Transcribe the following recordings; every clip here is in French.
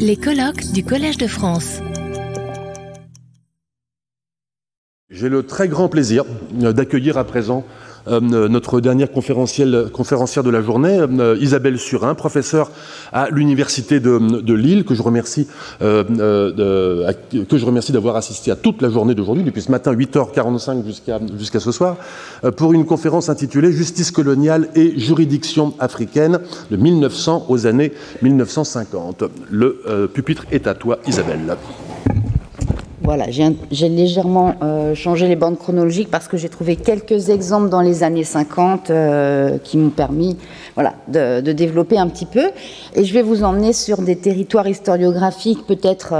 Les colloques du Collège de France. J'ai le très grand plaisir d'accueillir à présent euh, notre dernière conférencière de la journée, euh, Isabelle Surin, professeure à l'Université de, Lille, que je remercie, euh, remercie d'avoir assisté à toute la journée d'aujourd'hui, depuis ce matin 8h45 jusqu'à jusqu'à ce soir, pour une conférence intitulée Justice coloniale et juridiction africaine de 1900 aux années 1950. Le pupitre est à toi, Isabelle. Voilà, j'ai légèrement euh, changé les bandes chronologiques parce que j'ai trouvé quelques exemples dans les années 50 euh, qui m'ont permis voilà, de, développer un petit peu. Et je vais vous emmener sur des territoires historiographiques peut-être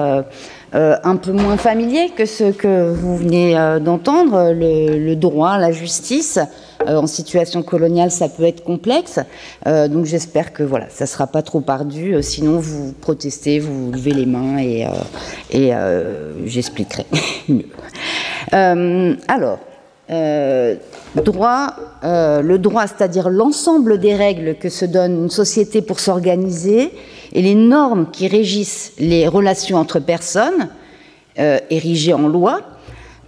euh, un peu moins familier que ce que vous venez d'entendre, le, droit, la justice. Euh, en situation coloniale, ça peut être complexe. donc j'espère que voilà, ça sera pas trop ardu. sinon, vous protestez, vous levez les mains et, j'expliquerai mieux. alors, droit, le droit, c'est-à-dire l'ensemble des règles que se donne une société pour s'organiser, et les normes qui régissent les relations entre personnes, euh, érigées en loi,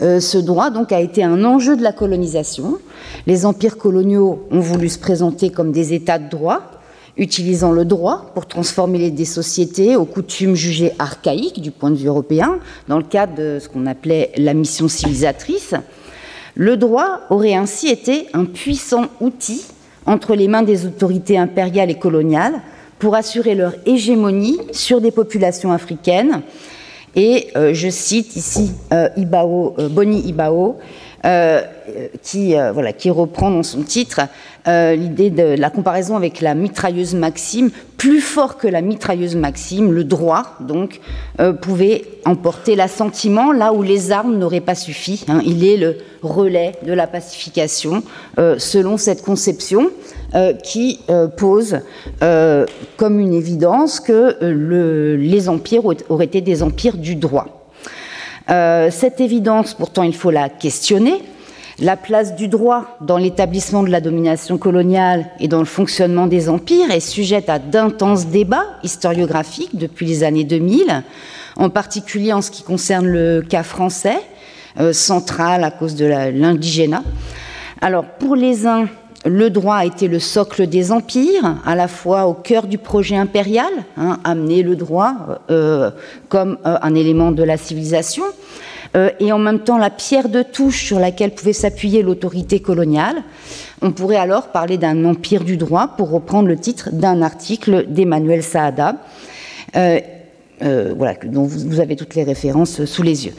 euh, ce droit donc a été un enjeu de la colonisation. Les empires coloniaux ont voulu se présenter comme des États de droit, utilisant le droit pour transformer des sociétés aux coutumes jugées archaïques du point de vue européen, dans le cadre de ce qu'on appelait la mission civilisatrice. Le droit aurait ainsi été un puissant outil entre les mains des autorités impériales et coloniales pour assurer leur hégémonie sur des populations africaines. Et euh, je cite ici euh, Ibao, euh, Boni Ibao, qui, voilà, qui reprend dans son titre l'idée de la comparaison avec la mitrailleuse Maxime. Plus fort que la mitrailleuse Maxime, le droit, donc, pouvait emporter l'assentiment là où les armes n'auraient pas suffi. Hein. Il est le relais de la pacification, selon cette conception. Euh, qui euh, pose euh, comme une évidence que les empires auraient été des empires du droit. Cette évidence, pourtant, il faut la questionner. La place du droit dans l'établissement de la domination coloniale et dans le fonctionnement des empires est sujette à d'intenses débats historiographiques depuis les années 2000, en particulier en ce qui concerne le cas français, central à cause de l'indigénat. Alors, pour les uns, le droit a été le socle des empires, à la fois au cœur du projet impérial, hein, amener le droit euh, comme euh, un élément de la civilisation, euh, et en même temps la pierre de touche sur laquelle pouvait s'appuyer l'autorité coloniale. On pourrait alors parler d'un empire du droit, pour reprendre le titre d'un article d'Emmanuel Saada. Euh, voilà, dont vous avez toutes les références sous les yeux.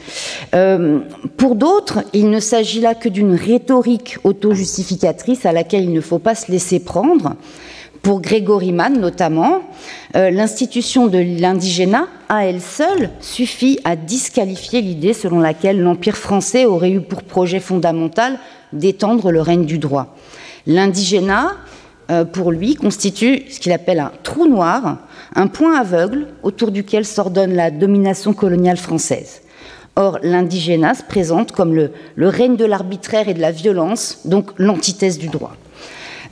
Euh, pour d'autres, il ne s'agit là que d'une rhétorique auto-justificatrice à laquelle il ne faut pas se laisser prendre. Pour Grégory Mann notamment, euh, l'institution de l'indigénat, à elle seule, suffit à disqualifier l'idée selon laquelle l'Empire français aurait eu pour projet fondamental d'étendre le règne du droit. L'indigénat, pour lui, constitue ce qu'il appelle un trou noir un point aveugle autour duquel s'ordonne la domination coloniale française. Or, l'indigénat se présente comme le, règne de l'arbitraire et de la violence, donc l'antithèse du droit.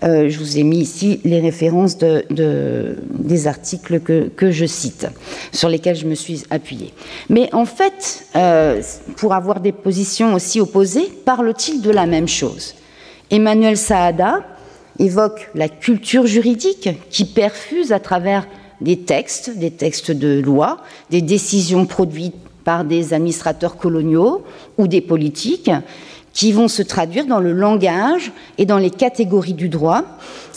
Euh, je vous ai mis ici les références des articles que, je cite, sur lesquels je me suis appuyée. Mais en fait, euh, pour avoir des positions aussi opposées, parle-t-il de la même chose? Emmanuel Saada évoque la culture juridique qui perfuse à travers des textes, des textes de loi, des décisions produites par des administrateurs coloniaux ou des politiques qui vont se traduire dans le langage et dans les catégories du droit,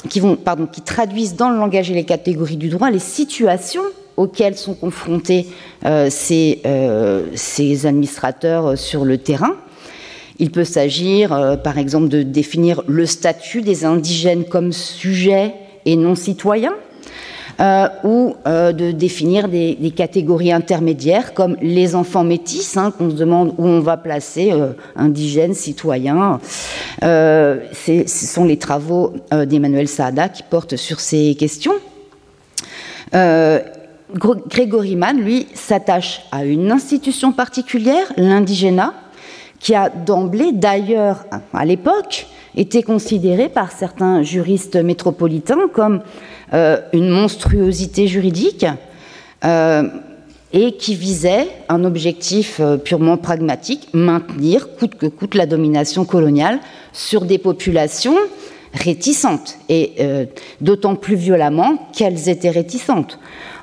qui, vont, pardon, qui traduisent dans le langage et les catégories du droit les situations auxquelles sont confrontés euh, ces, euh, ces, administrateurs sur le terrain. Il peut s'agir, euh, par exemple, de définir le statut des indigènes comme sujets et non citoyens, euh, ou euh, de définir des, catégories intermédiaires comme les enfants métis, hein, qu'on se demande où on va placer, euh, indigènes, citoyens. ce sont les travaux d'Emmanuel Saada qui portent sur ces questions. Grégory Mann, lui, s'attache à une institution particulière, l'indigénat, qui a d'emblée, d'ailleurs, à l'époque, été considéré par certains juristes métropolitains comme euh, une monstruosité juridique, et qui visait un objectif purement pragmatique, maintenir coûte que coûte la domination coloniale sur des populations réticentes, et d'autant plus violemment qu'elles étaient réticentes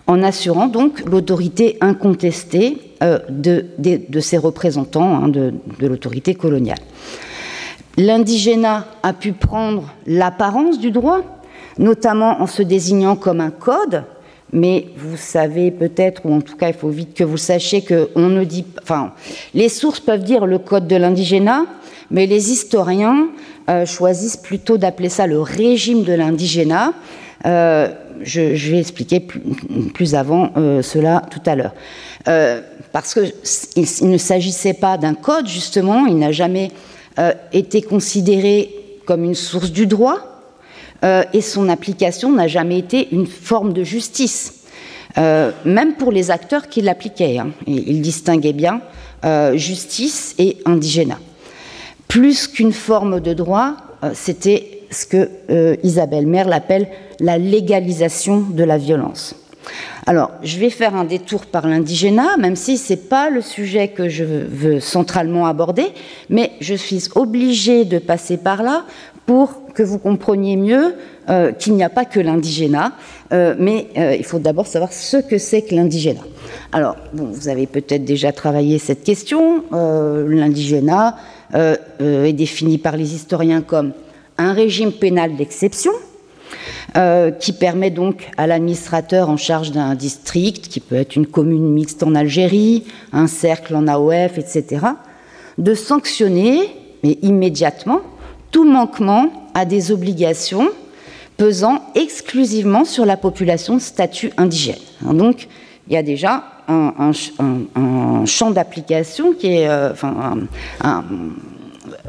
en assurant donc l'autorité incontestée euh, de, ses représentants hein, de l'autorité coloniale. L'indigénat a pu prendre l'apparence du droit, notamment en se désignant comme un code, mais vous savez peut-être, ou en tout cas il faut vite que vous sachiez que on ne dit, enfin, les sources peuvent dire le code de l'indigénat, mais les historiens euh, choisissent plutôt d'appeler ça le régime de l'indigénat. Euh, je, vais expliquer plus, avant euh, cela tout à l'heure. Parce qu'il ne s'agissait pas d'un code, justement, il n'a jamais été considéré comme une source du droit, et son application n'a jamais été une forme de justice, même pour les acteurs qui l'appliquaient. Hein. il distinguait bien justice et indigénat. Plus qu'une forme de droit, c'était ce que Isabelle Merle appelle la légalisation de la violence. Alors, je vais faire un détour par l'indigénat, même si ce n'est pas le sujet que je veux centralement aborder, mais je suis obligée de passer par là pour que vous compreniez mieux euh, qu'il n'y a pas que l'indigénat, euh, mais euh, il faut d'abord savoir ce que c'est que l'indigénat. Alors, vous avez peut-être déjà travaillé cette question. l'indigénat est défini par les historiens comme un régime pénal d'exception, qui permet donc à l'administrateur en charge d'un district, qui peut être une commune mixte en Algérie, un cercle en AOF, etc., de sanctionner, mais immédiatement, tout manquement à des obligations pesant exclusivement sur la population statut indigène. Donc, il y a déjà un, champ d'application qui est, euh,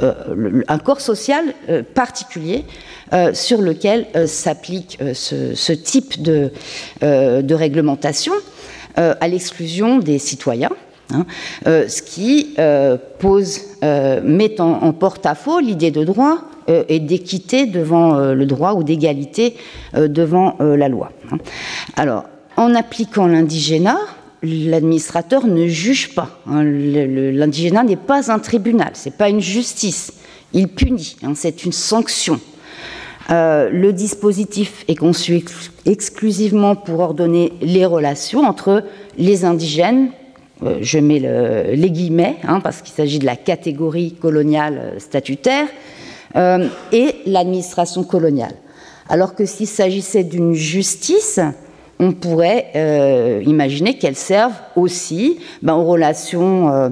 euh, un, corps social particulier euh, sur lequel s'applique ce, type de, réglementation à l'exclusion des citoyens. Hein, ce qui pose, met en, porte-à-faux l'idée de droit et d'équité devant le droit ou d'égalité devant la loi. Hein. Alors, en appliquant l'indigénat, l'administrateur ne juge pas. Hein, l'indigénat n'est pas un tribunal, c'est pas une justice. Il punit, c'est une sanction. Euh, le dispositif est conçu exclusivement pour ordonner les relations entre les indigènes, euh, je mets les guillemets, hein, parce qu'il s'agit de la catégorie coloniale euh, et l'administration coloniale. Alors que s'il s'agissait d'une justice, on pourrait imaginer qu'elle serve aussi ben, aux relations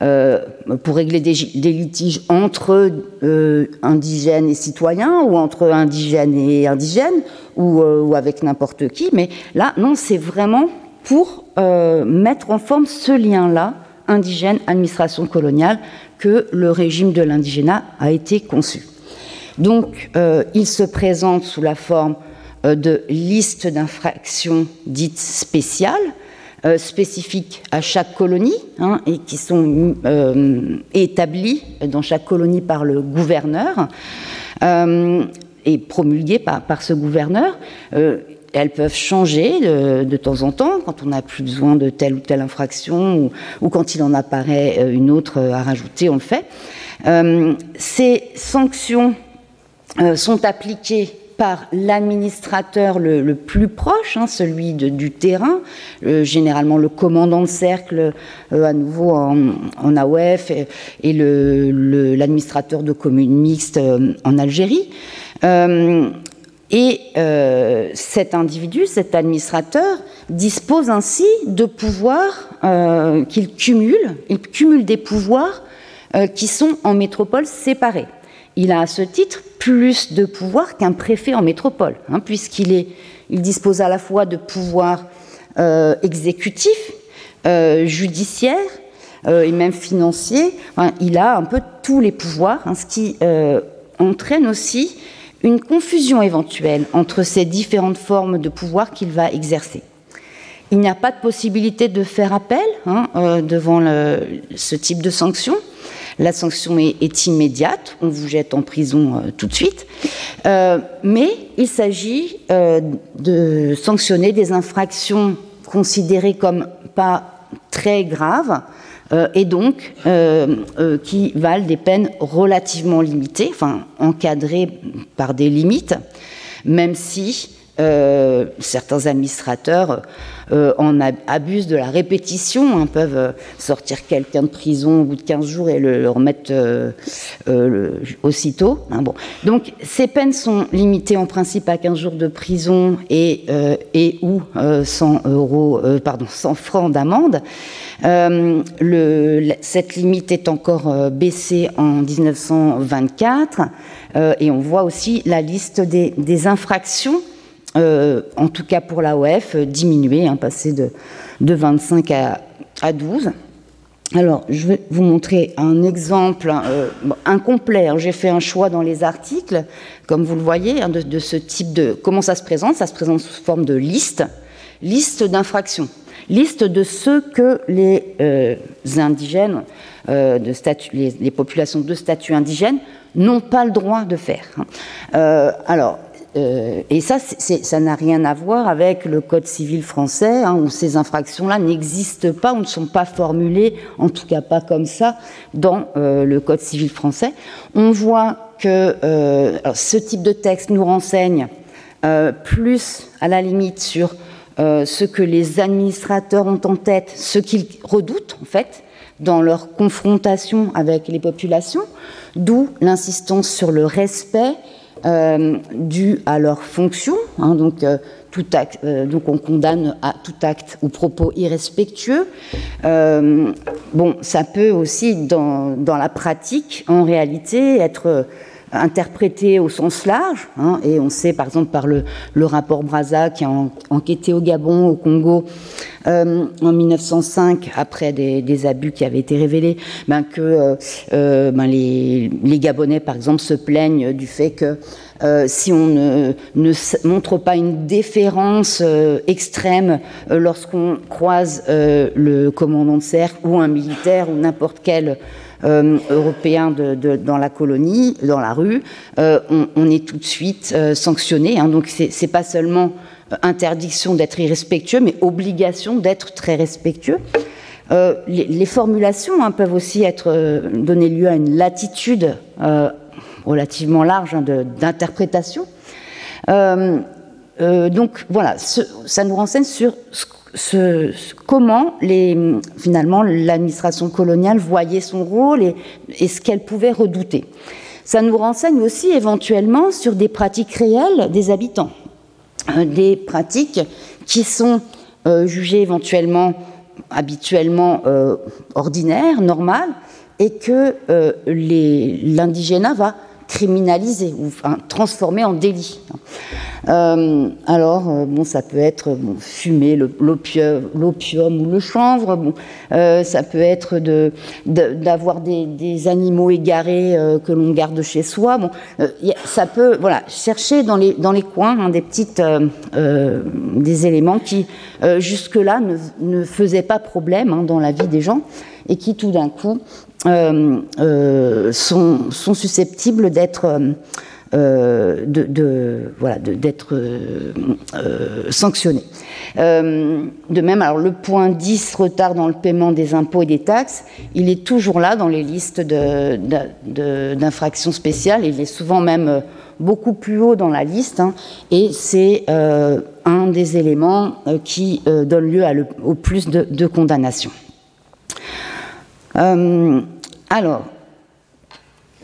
euh, pour régler des, litiges entre euh, indigènes et citoyens, ou entre indigènes et indigènes, euh, ou avec n'importe qui. Mais là, non, c'est vraiment pour mettre en forme ce lien-là, indigène, administration coloniale, que le régime de l'indigénat a été conçu. Donc, il se présente sous la forme de listes d'infractions dites spéciales, euh, spécifiques à chaque colonie hein, et qui sont euh, établies dans chaque colonie par le gouverneur euh, et promulguées par, ce gouverneur. Elles peuvent changer de, temps en temps quand on n'a plus besoin de telle ou telle infraction ou, quand il en apparaît une autre à rajouter, on le fait. ces sanctions sont appliquées par l'administrateur le, plus proche, hein, celui du terrain, généralement le commandant de cercle, euh, à nouveau en, AOF, et, l'administrateur de communes mixtes euh, en Algérie. Euh, et cet individu, cet administrateur, dispose ainsi de pouvoirs qu'il cumule, il cumule des pouvoirs qui sont en métropole séparée. Il a à ce titre plus de pouvoir qu'un préfet en métropole, hein, puisqu'il il dispose à la fois de pouvoirs euh, exécutifs, euh, judiciaires euh, et même financiers. il a un peu tous les pouvoirs, hein, ce qui entraîne aussi une confusion éventuelle entre ces différentes formes de pouvoir qu'il va exercer. Il n'y a pas de possibilité de faire appel hein, devant ce type de sanctions la sanction est, immédiate, on vous jette en prison euh, tout de suite, euh, mais il s'agit euh, de sanctionner des infractions considérées comme pas très graves, et donc qui valent des peines relativement limitées, enfin encadrées par des limites, même si certains administrateurs euh, en abusent de la répétition, hein, peuvent euh, sortir quelqu'un de prison au bout de 15 jours et le, remettre euh, aussitôt. Hein, bon. Donc ces peines sont limitées en principe à 15 jours de prison et, et ou 100, euros, pardon, 100 francs d'amende. cette limite est encore baissée en 1924 et on voit aussi la liste des infractions euh, en tout cas pour l'AOF, euh, diminuer, hein, passer de, 25 à, 12. Alors, je vais vous montrer un exemple euh, incomplet. J'ai fait un choix dans les articles, comme vous le voyez, hein, de, ce type de... Comment ça se présente? Ça se présente sous forme de liste, liste d'infractions, liste de ce que les indigènes, statut, les, populations de statut indigène n'ont pas le droit de faire. Hein. alors, euh, et ça, ça n'a rien à voir avec le Code civil français, hein, où ces infractions-là n'existent pas ou ne sont pas formulées, en tout cas pas comme ça, dans euh, le Code civil français. On voit que euh, ce type de texte nous renseigne plus, à la limite, sur ce que les administrateurs ont en tête, ce qu'ils redoutent, en fait, dans leur confrontation avec les populations, d'où l'insistance sur le respect euh, dû à leur fonction. Hein, donc, euh, euh, donc, on condamne à tout acte ou propos irrespectueux. bon, ça peut aussi, dans, la pratique, en réalité, être interprété au sens large. Hein, et on sait, par exemple, par le, rapport Braza qui a enquêté au Gabon, au Congo, euh, en 1905, après des, abus qui avaient été révélés, ben, que euh, euh, ben, les, Gabonais, par exemple, se plaignent du fait que si on ne, montre pas une déférence extrême lorsqu'on croise le commandant de cercle ou un militaire ou n'importe quel européen de, dans la colonie, dans la rue, on, est tout de suite sanctionné. Hein. donc c'est pas seulement interdiction d'être irrespectueux, mais obligation d'être très respectueux. Euh, les, formulations hein, peuvent aussi être euh, donner lieu à une latitude euh, relativement large hein, d'interprétation. donc voilà, ça nous renseigne sur ce, comment finalement l'administration coloniale voyait son rôle et, et ce qu'elle pouvait redouter. Ça nous renseigne aussi éventuellement sur des pratiques réelles des habitants. Euh, des pratiques qui sont euh, jugées éventuellement habituellement euh, ordinaires, normales, et que l'indigénat va criminaliser ou transformer en délit. Euh, alors, euh, bon, ça peut être fumer l'opium ou le chanvre, bon, euh, ça peut être d'avoir de, des, animaux égarés que l'on garde chez soi. Bon, ça peut, voilà, chercher dans les, dans les coins hein, des petites, des éléments qui jusque-là ne, ne, faisaient pas problème hein, dans la vie des gens et qui tout d'un coup sont, sont, susceptibles d'être euh, de, voilà, de même, alors le point 10, retard dans le paiement des impôts et des taxes, il est toujours là dans les listes d'infractions spéciales, il est souvent même beaucoup plus haut dans la liste, hein, et c'est un des éléments qui donne lieu à le, au plus de condamnations. Euh, alors,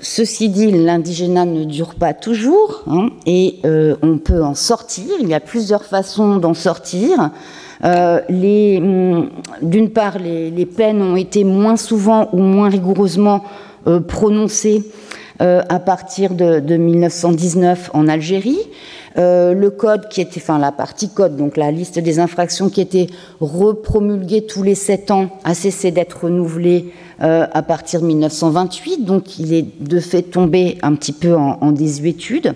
ceci dit, l'indigénat ne dure pas toujours hein, et euh, on peut en sortir. Il y a plusieurs façons d'en sortir. Euh, mm, d'une part, les, peines ont été moins souvent ou moins rigoureusement prononcées à partir de, de, 1919 en Algérie. Le code qui était, enfin la partie code, donc la liste des infractions qui était repromulguée tous les sept ans, a cessé d'être renouvelée euh, à partir de 1928, donc il est de fait tombé un petit peu en, désuétude.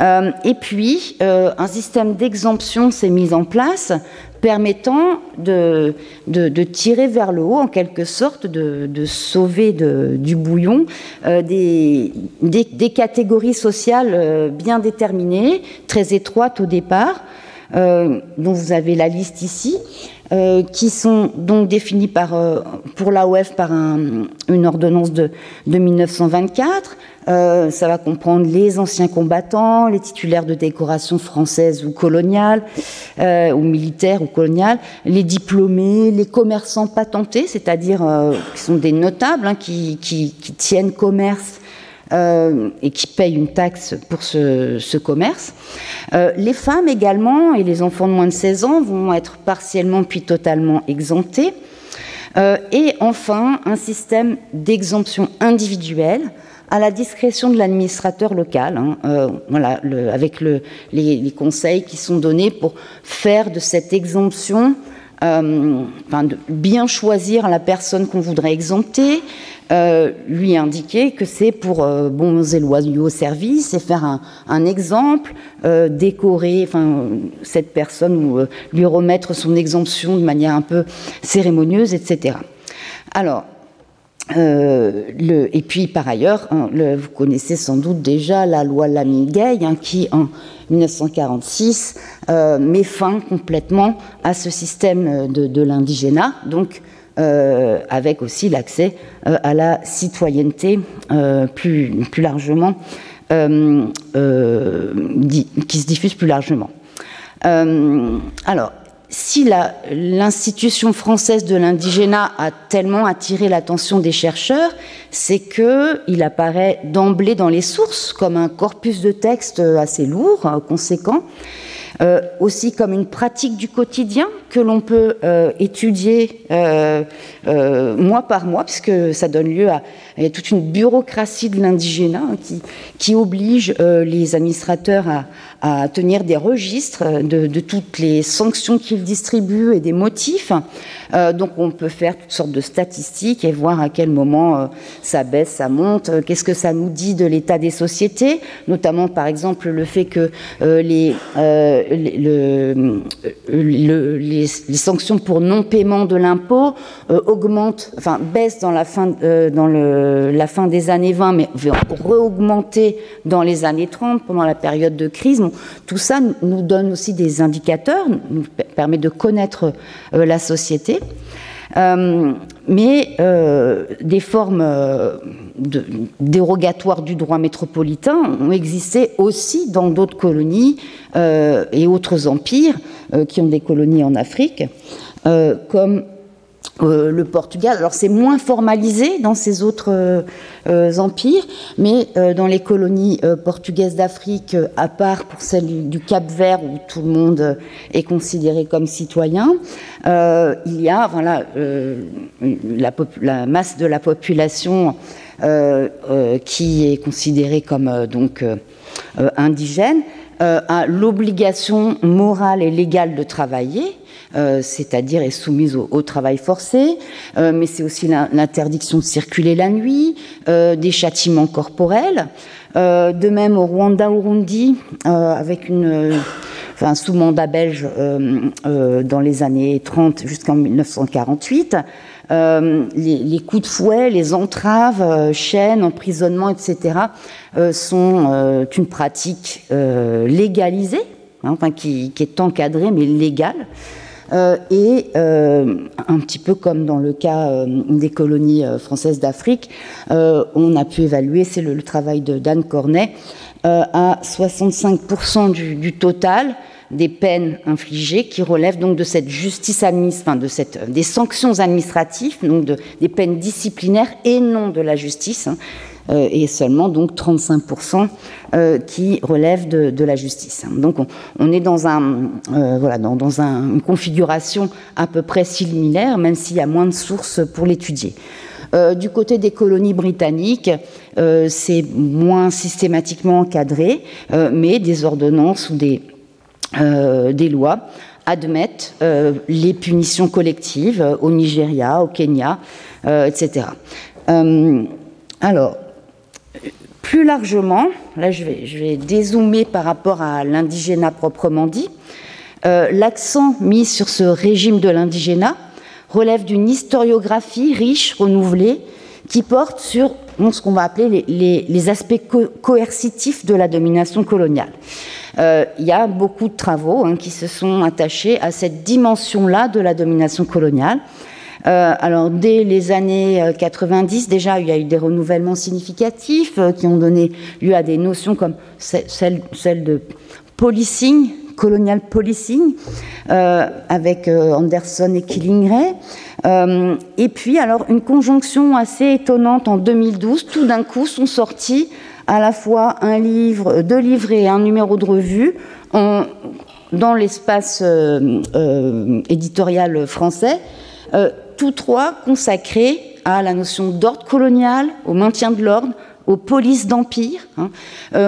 Euh, et puis, un système d'exemption s'est mis en place permettant de, tirer vers le haut, en quelque sorte, de, sauver du bouillon euh, des, catégories sociales euh, bien déterminées, très étroites au départ, dont vous avez la liste ici, qui sont donc définis par, pour l'AOF par une ordonnance de, de 1924. Euh, ça va comprendre les anciens combattants, les titulaires de décorations françaises ou coloniales, euh, ou militaires ou coloniales, les diplômés, les commerçants patentés, c'est-à-dire euh, qui sont des notables hein, qui, qui, qui, tiennent commerce et qui payent une taxe pour ce, ce commerce. les femmes également et les enfants de moins de 16 ans vont être partiellement puis totalement exemptés. et enfin, un système d'exemption individuelle à la discrétion de l'administrateur local, hein, euh, voilà, avec les, conseils qui sont donnés pour faire de cette exemption, euh, de bien choisir la personne qu'on voudrait exempter, euh, lui indiquer que c'est pour bons et loyaux services et faire un, exemple, décorer enfin, cette personne ou lui remettre son exemption de manière un peu cérémonieuse, etc. Alors, euh, et puis par ailleurs, le, vous connaissez sans doute déjà la loi Lamine-Gay hein, qui en 1946 euh, met fin complètement à ce système de, de l'indigénat, donc euh, avec aussi l'accès euh, à la citoyenneté euh, plus, plus largement, qui se diffuse plus largement. alors, si l'institution française de l'indigénat a tellement attiré l'attention des chercheurs, c'est qu'il apparaît d'emblée dans les sources comme un corpus de textes assez lourd, conséquent, euh, aussi comme une pratique du quotidien que l'on peut euh, étudier euh, mois par mois, puisque ça donne lieu à, toute une bureaucratie de l'indigénat qui, qui, oblige les administrateurs à, tenir des registres de, toutes les sanctions qu'ils distribuent et des motifs. Euh, donc on peut faire toutes sortes de statistiques et voir à quel moment euh, ça baisse, ça monte, euh, qu'est-ce que ça nous dit de l'état des sociétés, notamment par exemple le fait que les, le, le, les, sanctions pour non-paiement de l'impôt augmentent, enfin baissent dans la fin, fin des années 20, mais vont re-augmenter dans les années 30 pendant la période de crise tout ça nous donne aussi des indicateurs, nous permet de connaître euh, la société. Euh, mais euh, des formes dérogatoires du droit métropolitain ont existé aussi dans d'autres colonies et autres empires qui ont des colonies en Afrique, comme euh, le Portugal. Alors c'est moins formalisé dans ces autres euh, euh, empires, mais dans les colonies portugaises d'Afrique, à part pour celle du, Cap Vert où tout le monde est considéré comme citoyen, il y a voilà, la, la, masse de la population qui est considérée comme donc indigène a l'obligation morale et légale de travailler c'est-à-dire est soumise au, travail forcé, euh, mais c'est aussi l'interdiction de circuler la nuit, euh, des châtiments corporels. de même au Rwanda, Burundi, avec une enfin, sous mandat belge dans les années 30 jusqu'en 1948. les, coups de fouet, les entraves, chaînes, emprisonnements, etc., sont une pratique légalisée, hein, enfin, qui, est encadrée mais légale. Euh, et euh, un petit peu comme dans le cas euh, des colonies françaises d'Afrique, on a pu évaluer, c'est le, travail de Dan Cornet, à 65% du, total des peines infligées qui relèvent donc de cette justice administrative, cette, des sanctions administratives, donc de, des peines disciplinaires et non de la justice. Hein. Euh, et seulement donc 35% euh, qui relèvent de, la justice. Donc on, est dans, un, euh, voilà, dans, une configuration à peu près similaire, même s'il y a moins de sources pour l'étudier. du côté des colonies britanniques, c'est moins systématiquement encadré, mais des ordonnances ou des lois admettent les punitions collectives au Nigeria, au Kenya, etc. alors, plus largement, là je vais, je vais dézoomer par rapport à l'indigénat proprement dit, euh, l'accent mis sur ce régime de l'indigénat relève d'une historiographie riche, renouvelée, qui porte sur ce qu'on va appeler les, aspects coercitifs de la domination coloniale. Euh, il y a beaucoup de travaux hein, qui se sont attachés à cette dimension-là de la domination coloniale. Euh, alors, dès les années 90, déjà, il y a eu des renouvellements significatifs qui ont donné lieu à des notions comme celle, de policing, colonial policing, euh, avec euh, Anderson et Killingray. Euh, et puis, alors, une conjonction assez étonnante en 2012, tout d'un coup sont sortis à la fois un livre, deux livres et un numéro de revue dans l'espace éditorial français, tous trois consacrés à la notion d'ordre colonial, au maintien de l'ordre, aux polices d'empire, hein,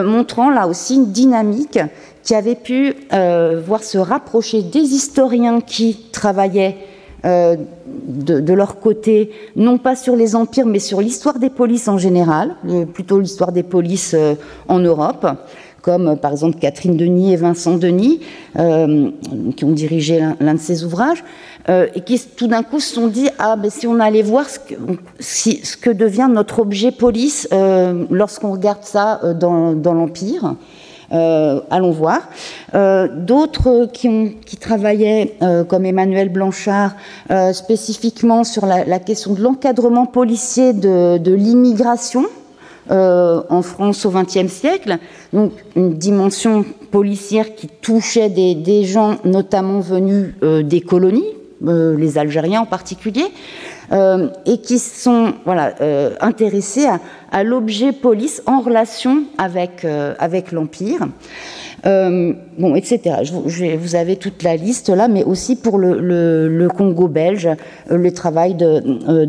montrant là aussi une dynamique qui avaient pu euh, voir se rapprocher des historiens qui travaillaient euh, de, leur côté, non pas sur les empires, mais sur l'histoire des polices en général, plutôt l'histoire des polices euh, en Europe, comme par exemple Catherine Denis et Vincent Denis, qui ont dirigé l'un de ces ouvrages, et qui tout d'un coup se sont dit ah ben si on allait voir ce que, ce que devient notre objet police lorsqu'on regarde ça dans, dans l'empire. Euh, allons voir. Euh, d'autres qui, qui, travaillaient, euh, comme Emmanuel Blanchard, spécifiquement sur la, question de l'encadrement policier de, l'immigration. En France au XXe siècle, donc une dimension policière qui touchait des gens notamment venus des colonies, les Algériens en particulier, euh, et qui sont voilà, euh, intéressés à, l'objet police en relation avec, euh, avec l'Empire. bon, etc. Vous avez toute la liste là, mais aussi pour le, le, Congo belge, le travail d'Amandine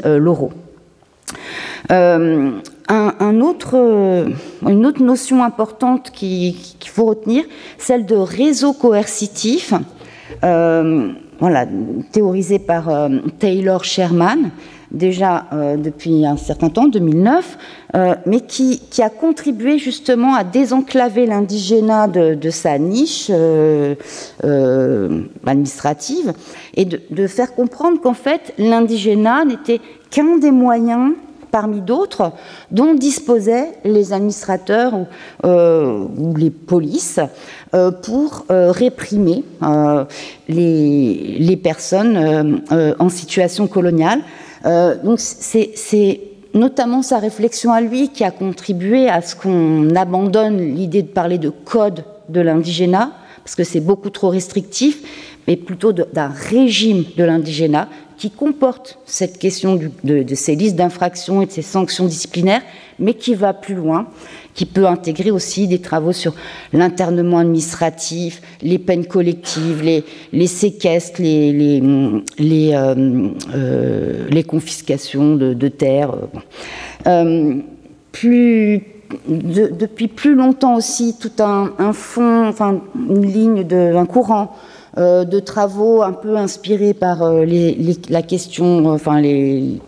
de, Un, autre, une autre notion importante qu'il faut retenir, celle de réseau coercitif. Euh, voilà, théorisé par euh, Taylor Sherman, déjà euh, depuis un certain temps, 2009, euh, mais qui, a contribué justement à désenclaver l'indigénat de, sa niche administrative et de, faire comprendre qu'en fait l'indigénat n'était qu'un des moyens parmi d'autres dont disposaient les administrateurs ou, euh, les polices euh, pour euh, réprimer les, personnes en situation coloniale. Donc c'est notamment sa réflexion à lui qui a contribué à ce qu'on abandonne l'idée de parler de code de l'indigénat, parce que c'est beaucoup trop restrictif, mais plutôt d'un régime de l'indigénat qui comporte cette question de, ces listes d'infractions et de ces sanctions disciplinaires, mais qui va plus loin, qui peut intégrer aussi des travaux sur l'internement administratif, les peines collectives, les, les séquestres, les, les, euh, euh, confiscations de, terres. Euh, depuis plus longtemps aussi, tout un, un fond, enfin une ligne, de, un courant euh, de travaux un peu inspirés par euh, la question, enfin les,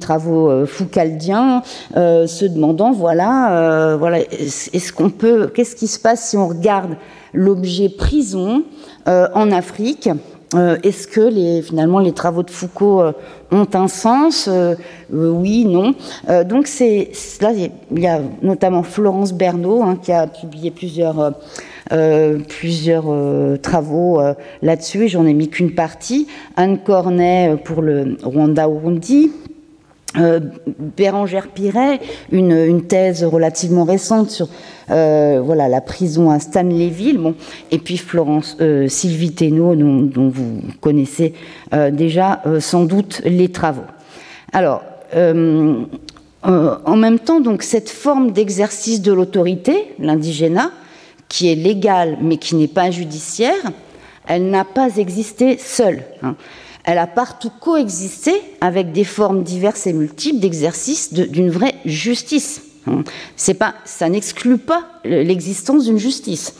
travaux euh, foucaldiens, se demandant voilà, voilà, est-ce qu'on peut, qu'est-ce qui se passe si on regarde l'objet prison en Afrique Est-ce que les, finalement les travaux de Foucault ont un sens Oui, non. donc c'est là il y a notamment Florence Bernot hein, qui a publié plusieurs euh, plusieurs euh, travaux euh, là-dessus, j'en ai mis qu'une partie. Anne Cornet pour le Rwanda-Urundi, Bérangère Piret, une, thèse relativement récente sur la prison à Stanleyville, bon, et puis Florence Sylvie Thénault, dont, vous connaissez déjà sans doute les travaux. Alors, en même temps, donc, cette forme d'exercice de l'autorité, l'indigénat, qui est légale mais qui n'est pas judiciaire, elle n'a pas existé seule. Hein. Elle a partout coexisté avec des formes diverses et multiples d'exercice d'une vraie justice. Hein. C'est pas, ça n'exclut pas l'existence d'une justice,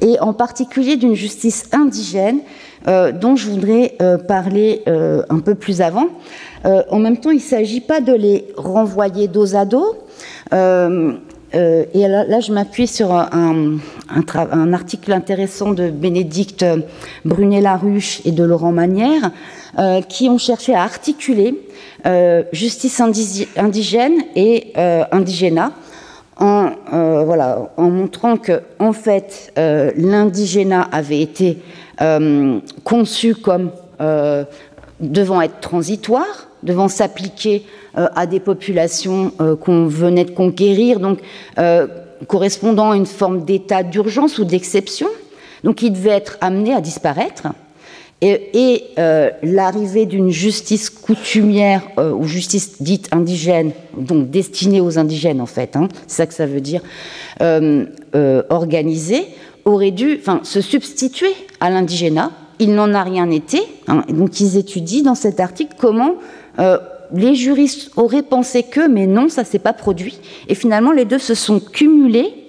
et en particulier d'une justice indigène, euh, dont je voudrais euh, parler euh, un peu plus avant. en même temps, il ne s'agit pas de les renvoyer dos à dos, et là, je m'appuie sur un, article intéressant de Bénédicte Brunet-Laruche et de Laurent Manière, qui ont cherché à articuler justice indigène et indigénat en, voilà, en montrant que, en fait, l'indigénat avait été conçu comme devant être transitoire, devant s'appliquer euh, à des populations euh, qu'on venait de conquérir, donc euh, correspondant à une forme d'état d'urgence ou d'exception. Donc il devait être amené à disparaître. Et, l'arrivée d'une justice coutumière ou justice dite indigène, donc destinée aux indigènes en fait, hein, c'est ça que ça veut dire, organisée, aurait dû se substituer à l'indigénat. Il n'en a rien été. Hein, donc ils étudient dans cet article comment les juristes auraient pensé que, mais non, ça s'est pas produit. Et finalement, les deux se sont cumulés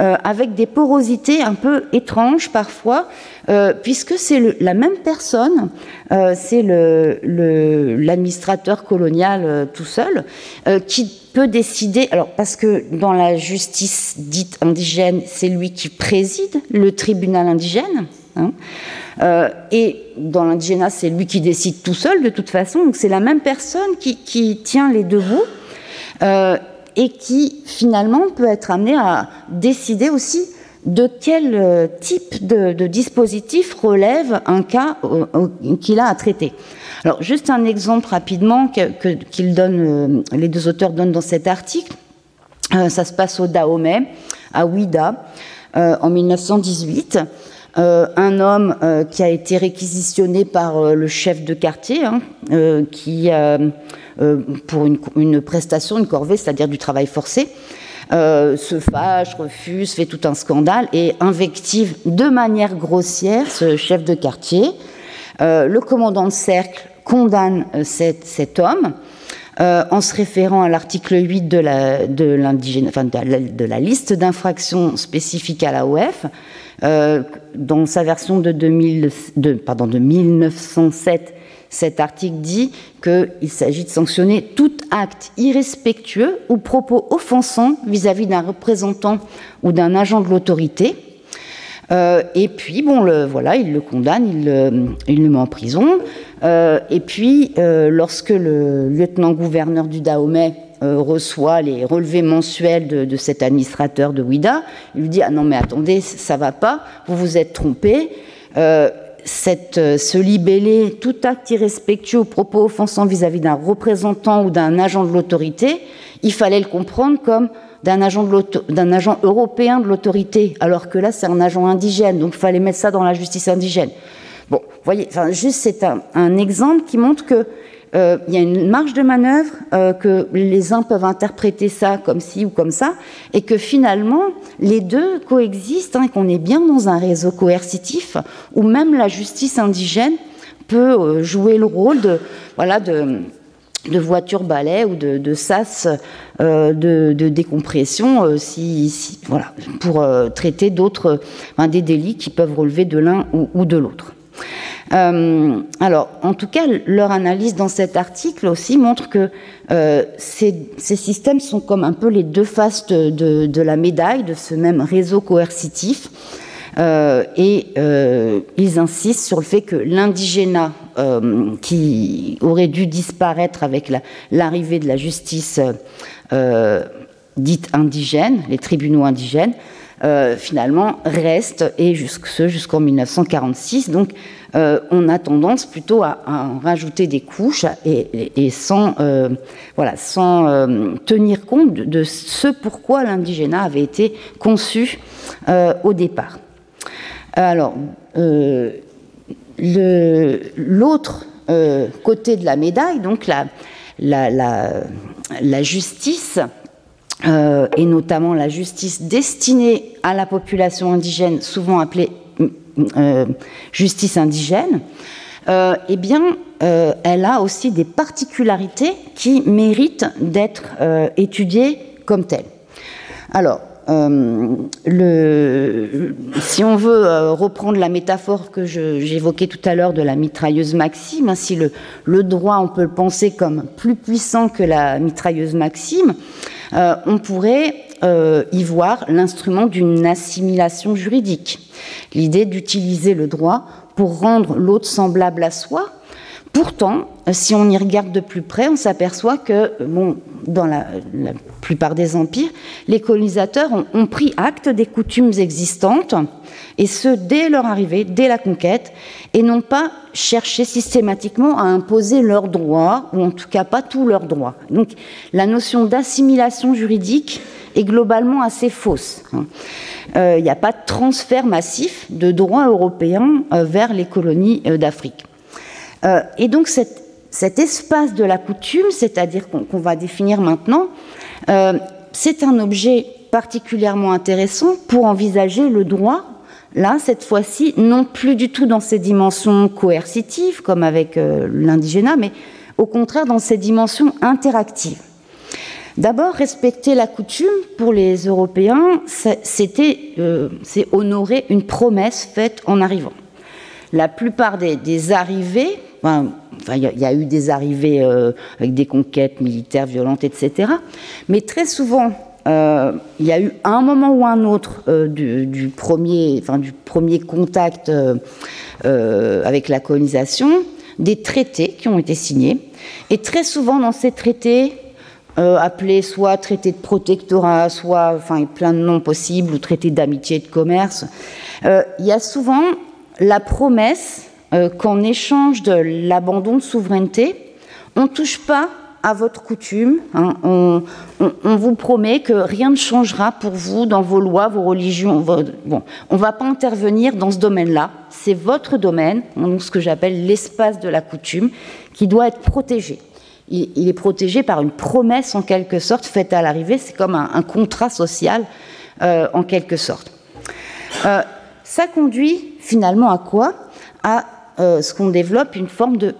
euh, avec des porosités un peu étranges parfois, euh, puisque c'est la même personne, euh, c'est l'administrateur colonial tout seul, qui peut décider, alors parce que dans la justice dite indigène, c'est lui qui préside le tribunal indigène, hein, euh, et dans l'indigénat, c'est lui qui décide tout seul, de toute façon. Donc c'est la même personne qui, tient les deux bouts euh, et qui finalement peut être amené à décider aussi de quel euh, type de, dispositif relève un cas qu'il a à traiter. Alors juste un exemple rapidement que, qu'ils donnent, les deux auteurs donnent dans cet article. ça se passe au Dahomey, à Ouida, en 1918. Euh, un homme euh, qui a été réquisitionné par euh, le chef de quartier, hein, qui, pour une, prestation, une corvée, c'est-à-dire du travail forcé, se fâche, refuse, fait tout un scandale et invective de manière grossière ce chef de quartier. le commandant de cercle condamne cet, homme. en se référant à l'article 8 de la, de, la liste d'infractions spécifiques à l'AOF, euh, dans sa version de, 2000, pardon, de 1907, cet article dit qu'il s'agit de sanctionner tout acte irrespectueux ou propos offensant vis-à-vis d'un représentant ou d'un agent de l'autorité. Euh, et puis, bon, voilà, il le condamne, il le, il le met en prison. Euh, et puis, lorsque le lieutenant-gouverneur du Dahomey euh, reçoit les relevés mensuels de, cet administrateur de WIDA, il lui dit Ah non, mais attendez, ça va pas, vous vous êtes trompé. Euh, cette, euh, ce libellé, tout acte irrespectueux ou propos offensant vis-à-vis d'un représentant ou d'un agent de l'autorité, il fallait le comprendre comme d'un agent, d'un agent européen de l'autorité, alors que là, c'est un agent indigène, donc il fallait mettre ça dans la justice indigène. Bon, vous voyez, enfin, juste c'est un, un, exemple qui montre que euh, il y a une marge de manœuvre, euh, que les uns peuvent interpréter ça comme ci ou comme ça, et que finalement, les deux coexistent, hein, et qu'on est bien dans un réseau coercitif, où même la justice indigène peut euh, jouer le rôle de, voilà, de, de voiture-balai ou de, sas de, décompression si, voilà, pour traiter d'autres, des délits qui peuvent relever de l'un ou de l'autre. Euh, alors, en tout cas, leur analyse dans cet article aussi montre que euh, ces, systèmes sont comme un peu les deux faces de, la médaille de ce même réseau coercitif. Euh, et ils insistent sur le fait que l'indigénat qui aurait dû disparaître avec l'arrivée de la justice dite indigène, les tribunaux indigènes, finalement reste et ce jusqu'en 1946. Donc euh, on a tendance plutôt à, rajouter des couches et, sans, euh, euh, tenir compte de ce pourquoi l'indigénat avait été conçu au départ. Alors, l'autre côté de la médaille, donc la, la justice, et notamment la justice destinée à la population indigène, souvent appelée justice indigène, euh, eh bien, euh, elle a aussi des particularités qui méritent d'être étudiées comme telles. Alors, si on veut reprendre la métaphore que j'évoquais tout à l'heure de la mitrailleuse Maxime, hein, si le, droit, on peut le penser comme plus puissant que la mitrailleuse Maxime, on pourrait y voir l'instrument d'une assimilation juridique, l'idée d'utiliser le droit pour rendre l'autre semblable à soi. Pourtant, si on y regarde de plus près, on s'aperçoit que, bon, dans la, plupart des empires, les colonisateurs ont, pris acte des coutumes existantes, et ce, dès leur arrivée, dès la conquête, et n'ont pas cherché systématiquement à imposer leurs droits, ou en tout cas pas tous leurs droits. Donc la notion d'assimilation juridique est globalement assez fausse. Hein. Euh, il n'y a pas de transfert massif de droits européens euh, vers les colonies euh, d'Afrique. Et donc cet espace de la coutume, c'est-à-dire qu'on va définir maintenant, c'est un objet particulièrement intéressant pour envisager le droit, là, cette fois-ci, non plus du tout dans ses dimensions coercitives, comme avec l'indigénat, mais au contraire dans ses dimensions interactives. D'abord, respecter la coutume pour les Européens, c'était euh, c'est honorer une promesse faite en arrivant. La plupart des, arrivées, enfin, il y, a eu des arrivées euh, avec des conquêtes militaires violentes, etc. Mais très souvent, euh, il y a eu un moment ou un autre du, premier, enfin, du premier contact avec la colonisation, des traités qui ont été signés. Et très souvent, dans ces traités, euh, appelé soit traité de protectorat, soit enfin, plein de noms possibles, ou traité d'amitié et de commerce, euh, il y a souvent la promesse euh, qu'en échange de l'abandon de souveraineté, on ne touche pas à votre coutume, hein. on, vous promet que rien ne changera pour vous dans vos lois, vos religions. bon, on ne va pas intervenir dans ce domaine-là, c'est votre domaine, ce que j'appelle l'espace de la coutume, qui doit être protégé il, est protégé par une promesse en quelque sorte faite à l'arrivée. C'est comme un, contrat social euh, en quelque sorte. Euh, ça conduit finalement à quoi? À euh, ce qu'on développe une forme de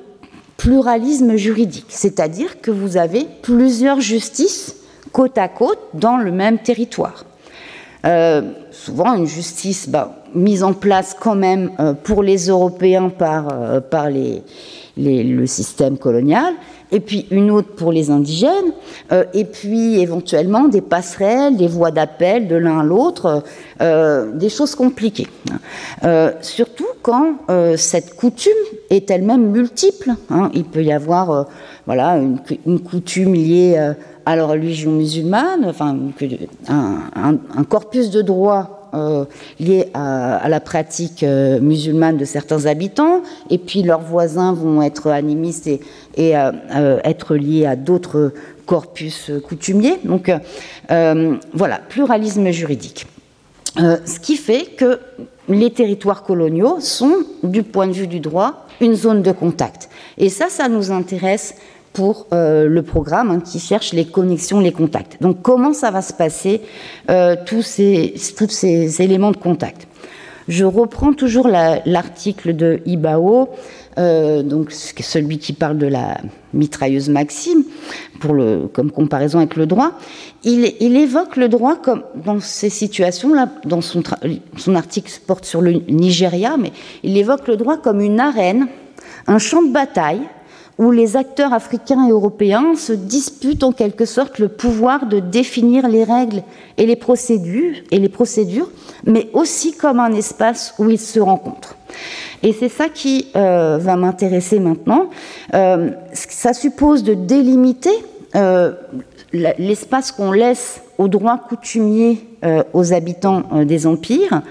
pluralisme juridique, c'est-à-dire que vous avez plusieurs justices côte à côte dans le même territoire. souvent une justice bah, mise en place quand même pour les Européens par, par le système colonial, et puis une autre pour les indigènes, euh, et puis éventuellement des passerelles, des voies d'appel de l'un à l'autre, euh, des choses compliquées. Euh, surtout quand cette coutume est elle-même multiple. Hein. Il peut y avoir voilà, une, coutume liée à la religion musulmane, enfin, un, corpus de droits euh, liés à, la pratique musulmane de certains habitants, et puis leurs voisins vont être animistes et, euh, être liés à d'autres corpus coutumiers. Donc voilà, pluralisme juridique. ce qui fait que les territoires coloniaux sont, du point de vue du droit, une zone de contact. Et ça, ça nous intéresse pour euh, le programme hein, qui cherche les connexions, les contacts. Donc comment ça va se passer, euh, tous ces éléments de contact? Je reprends toujours l'article de Ibao, euh, donc celui qui parle de la mitrailleuse Maxime, pour comme comparaison avec le droit. Il, évoque le droit comme dans ces situations-là, dans son article porte sur le Nigeria, mais il évoque le droit comme une arène, un champ de bataille où les acteurs africains et européens se disputent en quelque sorte le pouvoir de définir les règles et les procédures, et les procédures mais aussi comme un espace où ils se rencontrent. Et c'est ça qui euh, va m'intéresser maintenant. Euh, ça suppose de délimiter euh, l'espace qu'on laisse aux droits coutumiers aux habitants des empires.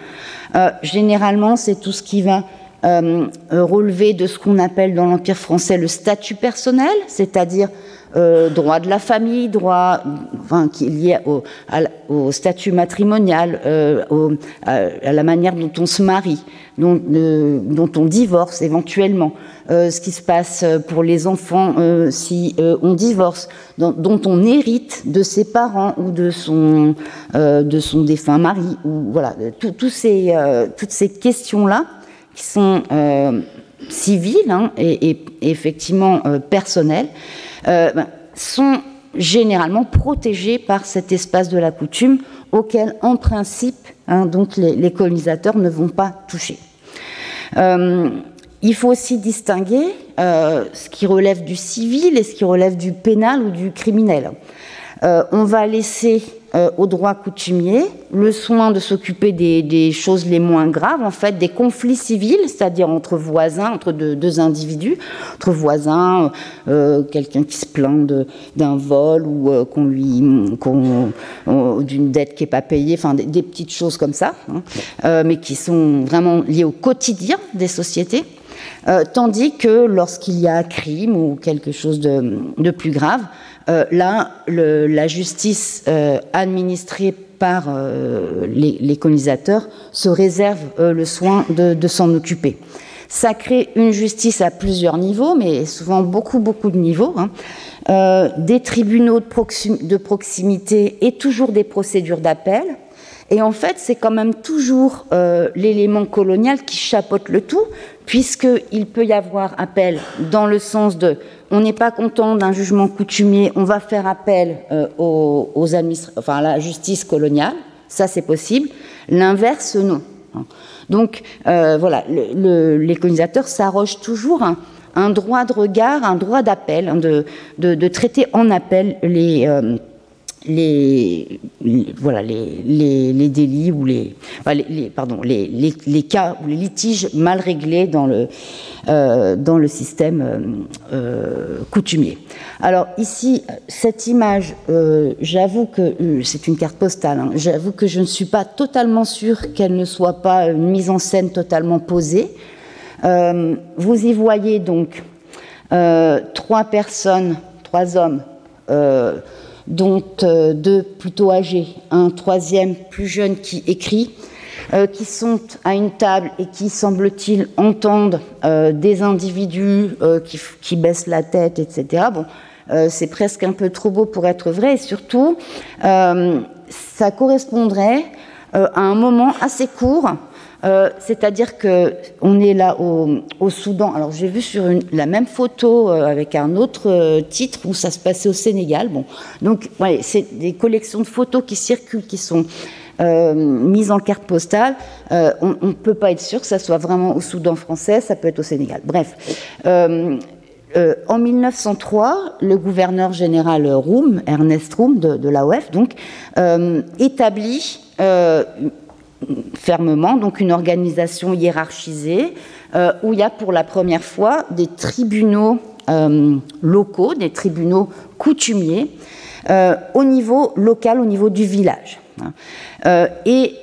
généralement, c'est tout ce qui va euh, relever de ce qu'on appelle dans l'Empire français le statut personnel, c'est-à-dire euh, droit de la famille, droit enfin, qui est lié au, statut matrimonial, euh, à, la manière dont on se marie, dont, on divorce éventuellement, ce qui se passe pour les enfants si on divorce, dont, on hérite de ses parents ou de son, défunt mari, voilà, toutes ces questions-là qui sont euh, civiles hein, et, effectivement euh, personnelles, euh, ben, sont généralement protégés par cet espace de la coutume auquel, en principe, hein, donc les, colonisateurs ne vont pas toucher. il faut aussi distinguer ce qui relève du civil et ce qui relève du pénal ou du criminel. On va laisser euh, au droit coutumier, le soin de s'occuper des, choses les moins graves, en fait, des conflits civils, c'est-à-dire entre voisins, entre deux, individus, entre voisins, euh, quelqu'un qui se plaint d'un vol ou euh, qu'on lui, d'une dette qui n'est pas payée, enfin des, petites choses comme ça, hein, mais qui sont vraiment liées au quotidien des sociétés. tandis que lorsqu'il y a un crime ou quelque chose de plus grave, euh, là, la justice euh, administrée par euh, les, colonisateurs se réserve le soin de, s'en occuper. Ça crée une justice à plusieurs niveaux, mais souvent beaucoup, beaucoup de niveaux. Hein. des tribunaux de, proximité et toujours des procédures d'appel. Et en fait, c'est quand même toujours l'élément colonial qui chapeaute le tout, puisqu'il peut y avoir appel dans le sens de on n'est pas content d'un jugement coutumier, on va faire appel euh, aux, enfin, à la justice coloniale, ça c'est possible. L'inverse, non. Donc euh, voilà, les colonisateurs s'arrogent toujours un, droit de regard, un droit d'appel, hein, de, traiter en appel les, les, voilà, les, délits ou les, les, pardon, les, les, cas ou les litiges mal réglés dans le, euh, système euh, euh, coutumier. Alors ici, cette image, j'avoue que c'est une carte postale, hein, j'avoue que je ne suis pas totalement sûre qu'elle ne soit pas une mise en scène totalement posée. vous y voyez donc trois personnes, trois hommes dont euh, deux plutôt âgés, un troisième plus jeune qui écrit, euh, qui sont à une table et qui, semble-t-il, entendent euh, des individus qui, baissent la tête, etc. Bon, c'est presque un peu trop beau pour être vrai, et surtout, ça correspondrait à un moment assez court euh, c'est-à-dire que on est là au, Soudan. Alors j'ai vu sur la même photo euh, avec un autre euh, titre où ça se passait au Sénégal. Bon, donc c'est des collections de photos qui circulent, qui sont mises en carte postale. on ne peut pas être sûr que ça soit vraiment au Soudan français, ça peut être au Sénégal. Bref. en 1903, le gouverneur général Roum, Ernest Roum de, de l'AOF, donc, établit fermement, donc une organisation hiérarchisée, euh, où il y a pour la première fois des tribunaux euh, locaux, des tribunaux coutumiers, euh, au niveau local, au niveau du village. Et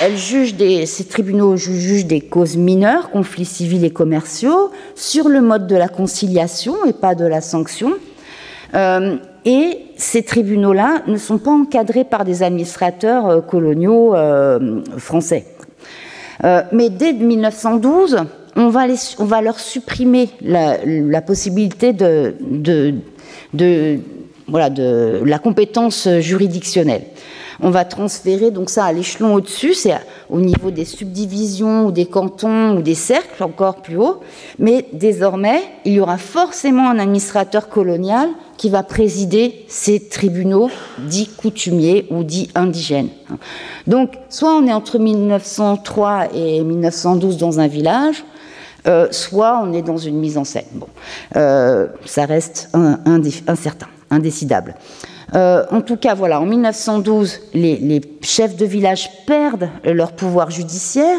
elle juge ces tribunaux jugent des causes mineures, conflits civils et commerciaux, sur le mode de la conciliation et pas de la sanction. Et ces tribunaux-là ne sont pas encadrés par des administrateurs euh, coloniaux euh, français. Euh, mais dès 1912, on va, on va leur supprimer la, possibilité de la compétence juridictionnelle. On va transférer donc ça à l'échelon au-dessus, c'est au niveau des subdivisions ou des cantons ou des cercles encore plus haut. Mais désormais, il y aura forcément un administrateur colonial qui va présider ces tribunaux dits coutumiers ou dits indigènes. Donc, soit on est entre 1903 et 1912 dans un village, euh, soit on est dans une mise en scène. Bon, euh, ça reste incertain, indécidable. Euh, en tout cas, voilà, en 1912, les, chefs de village perdent leur pouvoir judiciaire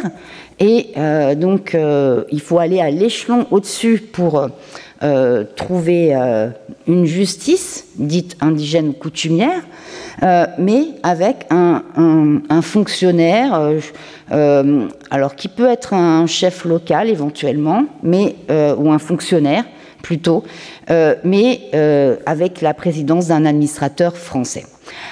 et euh, donc euh, il faut aller à l'échelon au-dessus pour trouver une justice dite indigène ou coutumière, mais avec un, un fonctionnaire, alors qui peut être un chef local éventuellement, mais ou un fonctionnaire plutôt, euh, mais euh, avec la présidence d'un administrateur français.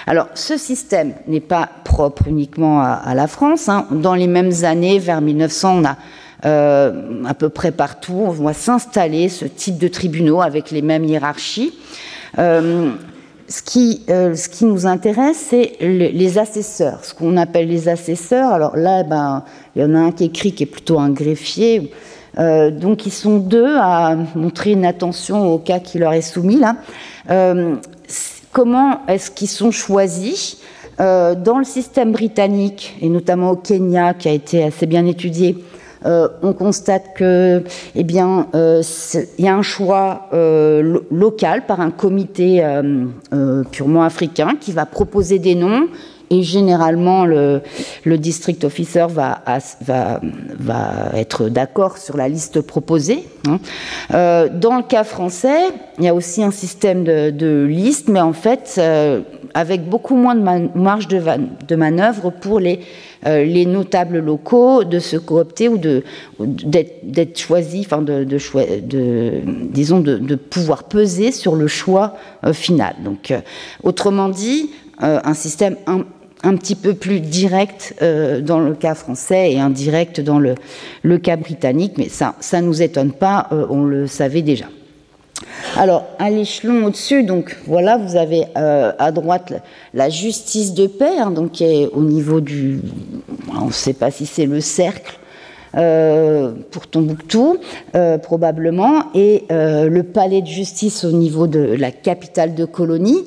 Alors, ce système n'est pas propre uniquement à, la France. Hein. Dans les mêmes années, vers 1900, on a euh, à peu près partout, on voit s'installer ce type de tribunaux avec les mêmes hiérarchies. ce, qui, nous intéresse, c'est les assesseurs, ce qu'on appelle les assesseurs. Alors là, ben, il y en a un qui écrit qui est plutôt un greffier. Euh, donc ils sont deux à montrer une attention au cas qui leur est soumis. Euh, comment est-ce qu'ils sont choisis? Euh, dans le système britannique et notamment au Kenya qui a été assez bien étudié on constate que, eh bien, il y a un choix local par un comité purement africain qui va proposer des noms et généralement le, district officer va, être d'accord sur la liste proposée. Hein. Euh, dans le cas français, il y a aussi un système de, liste, mais en fait euh, avec beaucoup moins de marge de, manœuvre pour les, euh, les notables locaux de se coopter ou d'être choisis, enfin de, disons de, pouvoir peser sur le choix final. Donc, autrement dit, un système petit peu plus direct euh, dans le cas français et indirect dans le, le cas britannique, mais ça ne nous étonne pas, euh, on le savait déjà. Alors, à l'échelon au-dessus, donc voilà, vous avez euh, à droite la justice de paix, hein, donc qui est au niveau du. On ne sait pas si c'est le cercle pour Tombouctou, euh, probablement, et euh, le palais de justice au niveau de la capitale de colonie,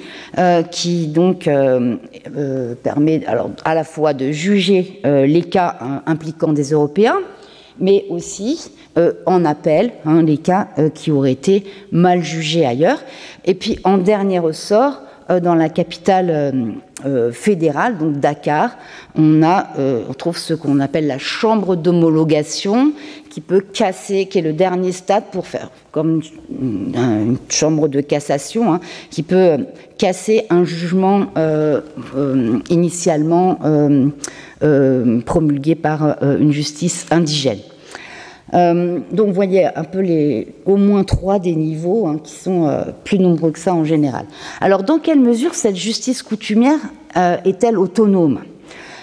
qui donc permet alors, à la fois de juger les cas impliquant des Européens, mais aussi en appel hein, les cas qui auraient été mal jugés ailleurs. Et puis en dernier ressort, dans la capitale euh, fédérale, donc Dakar, on, a, euh, on trouve ce qu'on appelle la chambre d'homologation qui peut casser, qui est le dernier stade pour faire comme une, chambre de cassation, hein, qui peut casser un jugement euh, initialement promulgué par une justice indigène. Euh, donc vous voyez un peu les, au moins trois des niveaux hein, qui sont euh, plus nombreux que ça en général. Alors dans quelle mesure cette justice coutumière euh, est-elle autonome?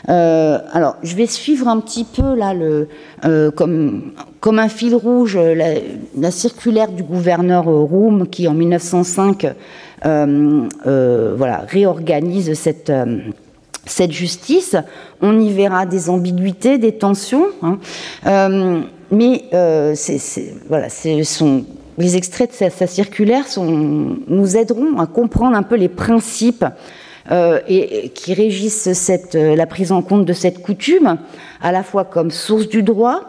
Alors, je vais suivre un petit peu là le, comme, comme un fil rouge la, circulaire du gouverneur Roum qui en 1905 voilà, réorganise cette cette justice, on y verra des ambiguïtés, des tensions, hein. Mais euh, voilà, les extraits de sa, circulaire nous aideront à comprendre un peu les principes euh, qui régissent cette, la prise en compte de cette coutume, à la fois comme source du droit,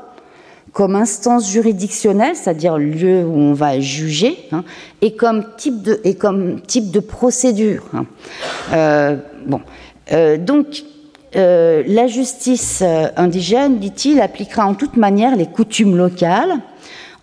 comme instance juridictionnelle, c'est-à-dire lieu où on va juger, hein, et, comme type de, procédure. Hein. bon. Euh, donc, euh, la justice euh, indigène, dit-il, appliquera en toute manière les coutumes locales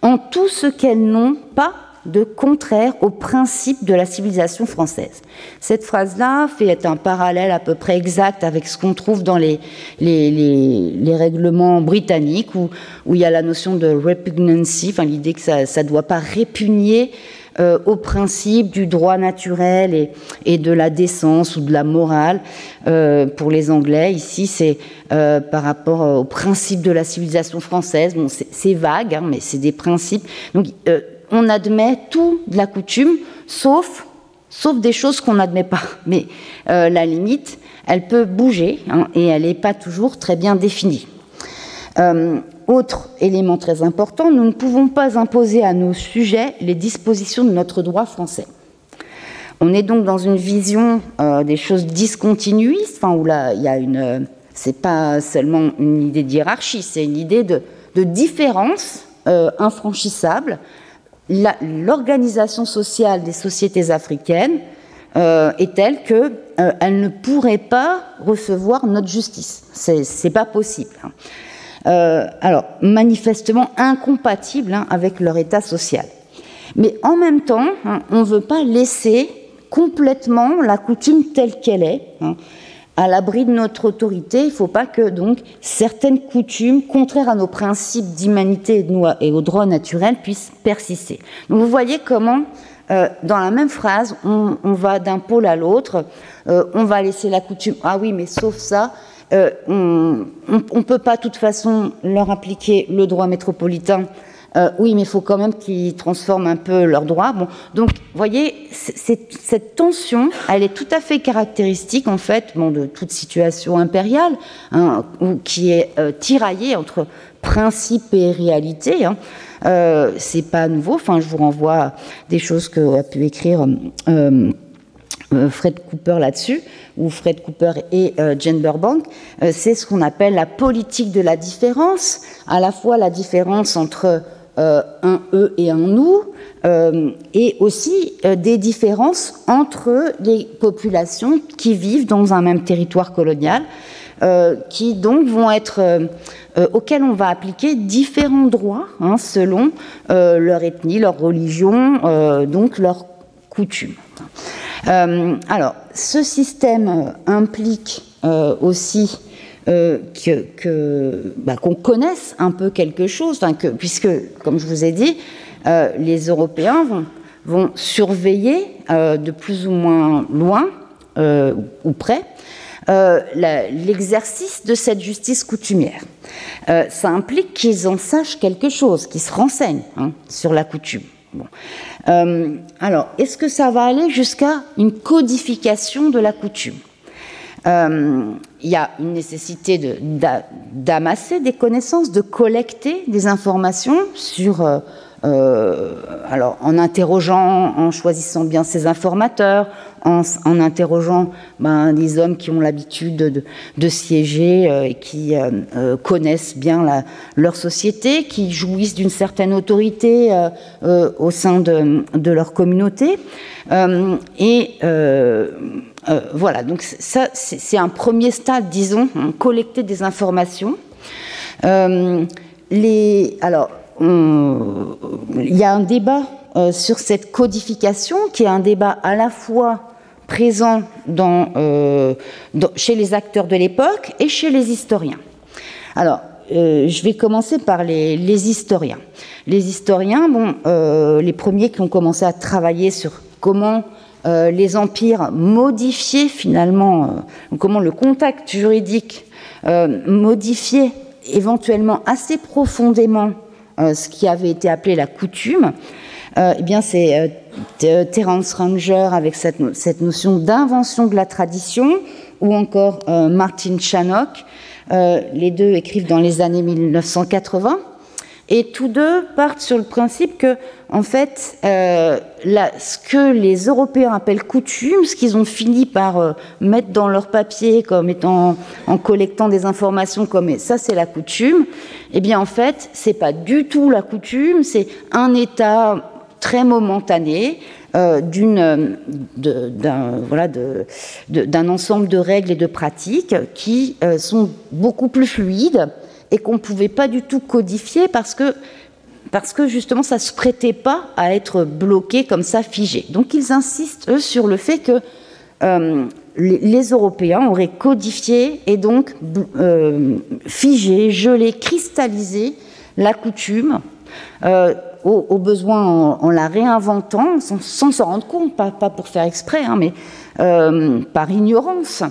en tout ce qu'elles n'ont pas de contraire aux principes de la civilisation française. Cette phrase-là fait un parallèle à peu près exact avec ce qu'on trouve dans les, règlements britanniques où, où, il y a la notion de repugnancy, enfin l'idée que ça ne doit pas répugner euh, au principe du droit naturel et, de la décence ou de la morale. Euh, pour les Anglais, ici, c'est euh, par rapport au principe de la civilisation française. Bon, c'est vague, hein, mais c'est des principes. Donc, on admet tout de la coutume, sauf, sauf des choses qu'on n'admet pas. Mais la limite, elle peut bouger hein, et elle n'est pas toujours très bien définie. Autre élément très important, nous ne pouvons pas imposer à nos sujets les dispositions de notre droit français. On est donc dans une vision euh, des choses discontinuistes, où là, il y a une. C'est pas seulement une idée d'hierarchie, c'est une idée de, différence euh, infranchissable. L'organisation sociale des sociétés africaines euh, est telle qu'elle ne pourrait pas recevoir notre justice. C'est pas possible. Hein. Euh, alors manifestement incompatibles hein, avec leur état social. Mais en même temps, hein, on ne veut pas laisser complètement la coutume telle qu'elle est. Hein, à l'abri de notre autorité, il ne faut pas que donc certaines coutumes, contraires à nos principes d'humanité et au droit naturel, puissent persister. Donc vous voyez comment, euh, dans la même phrase, on, va d'un pôle à l'autre. Euh, on va laisser la coutume. Ah oui, mais sauf ça, euh, on ne peut pas de toute façon leur appliquer le droit métropolitain. Euh, oui, mais il faut quand même qu'ils transforment un peu leurs droits. Donc, vous voyez, cette tension, elle est tout à fait caractéristique, en fait, de toute situation impériale, hein, qui est euh, tiraillée entre principe et réalité. Hein. c'est pas nouveau. Enfin, je vous renvoie à des choses que a pu écrire Fred Cooper là-dessus, ou Fred Cooper et Jane Burbank, c'est ce qu'on appelle la politique de la différence, à la fois la différence entre un eux et un nous, et aussi des différences entre les populations qui vivent dans un même territoire colonial, qui donc vont être euh, auxquels on va appliquer différents droits hein, selon euh, leur ethnie, leur religion, euh, donc leurs coutumes. Alors, ce système implique aussi que, bah, qu'on connaisse un peu quelque chose, que, puisque, comme je vous ai dit, les Européens vont, vont surveiller de plus ou moins loin ou près l'exercice de cette justice coutumière. Euh, ça implique qu'ils en sachent quelque chose, qu'ils se renseignent hein, sur la coutume. Euh, alors, est-ce que ça va aller jusqu'à une codification de la coutume euh, Il y a une nécessité d'amasser des connaissances, de collecter des informations sur euh, alors, en interrogeant, en choisissant bien ses informateurs, en, interrogeant ben, des hommes qui ont l'habitude de, siéger euh, et qui euh, connaissent bien leur société, qui jouissent d'une certaine autorité au sein de, de leur communauté. et voilà, donc ça, c'est un premier stade, disons, hein, collecter des informations. les, alors, il y a un débat euh, sur cette codification qui est un débat à la fois présent euh, chez les acteurs de l'époque et chez les historiens. Alors, euh, je vais commencer par les, historiens. Les historiens, bon, les premiers qui ont commencé à travailler sur comment les empires modifiaient finalement, comment le contact juridique modifiait éventuellement assez profondément ce qui avait été appelé la coutume, euh, eh bien c'est euh, Terence Ranger avec cette, notion d'invention de la tradition, ou encore Martin Shannock. les deux écrivent dans les années 1980. Et tous deux partent sur le principe que, en fait, euh, ce que les Européens appellent coutume, ce qu'ils ont fini par euh, mettre dans leur papier comme étant en collectant des informations comme ça c'est la coutume, eh bien en fait c'est pas du tout la coutume, c'est un état très momentané euh, d'un ensemble de règles et de pratiques qui sont beaucoup plus fluides et qu'on ne pouvait pas du tout codifier parce que, parce que justement ça ne se prêtait pas à être bloqué comme ça, figé. Donc ils insistent, eux, sur le fait que euh, les, Européens auraient codifié et donc euh, figé, gelé, cristallisé la coutume. Euh, au, besoin en, la réinventant sans s'en rendre compte, pas, pour faire exprès, hein, mais par ignorance.